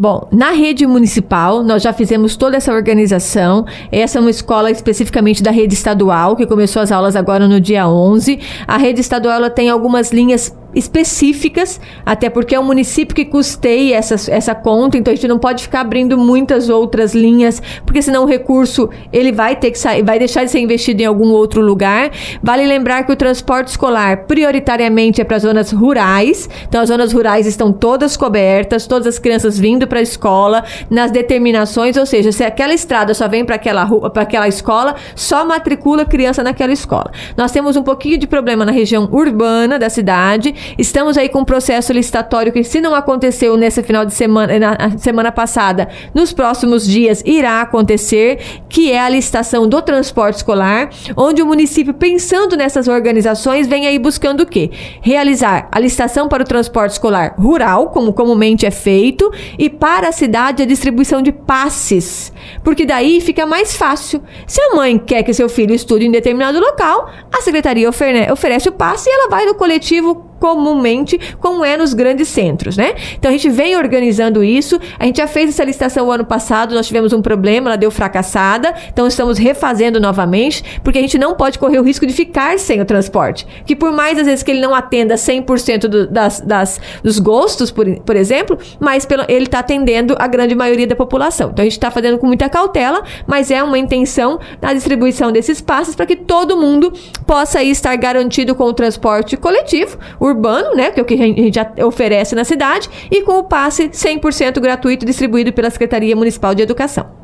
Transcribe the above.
Bom, na rede municipal, nós já fizemos toda essa organização. Essa é uma escola especificamente da rede estadual, que começou as aulas agora no dia 11. A rede estadual tem algumas linhas específicas, até porque é um município que custeia essa, essa conta, então a gente não pode ficar abrindo muitas outras linhas, porque senão o recurso ele vai ter que sair, vai deixar de ser investido em algum outro lugar. Vale lembrar que o transporte escolar prioritariamente é para zonas rurais, então as zonas rurais estão todas cobertas, todas as crianças vindo para a escola, nas determinações, ou seja, se aquela estrada só vem para aquela rua, para aquela escola, só matricula criança naquela escola. Nós temos um pouquinho de problema na região urbana da cidade, Estamos aí com um processo licitatório que, se não aconteceu nesse final de semana, na semana passada, nos próximos dias irá acontecer, que é a licitação do transporte escolar, onde o município, pensando nessas organizações, vem aí buscando o quê? Realizar a licitação para o transporte escolar rural, como comumente é feito, e para a cidade a distribuição de passes. Porque daí fica mais fácil. Se a mãe quer que seu filho estude em determinado local, a secretaria oferece o passe e ela vai no coletivo comumente como é nos grandes centros, né? Então a gente vem organizando isso. A gente já fez essa licitação o ano passado, nós tivemos um problema, ela deu fracassada. Então estamos refazendo novamente, porque a gente não pode correr o risco de ficar sem o transporte. Que por mais às vezes que ele não atenda 100% do, das, das, dos gostos, por, por exemplo, mas pelo, ele está atendendo a grande maioria da população. Então a gente está fazendo com muita cautela, mas é uma intenção na distribuição desses passes para que todo mundo possa estar garantido com o transporte coletivo. Urbano, né, que é o que a gente já oferece na cidade, e com o passe 100% gratuito distribuído pela Secretaria Municipal de Educação.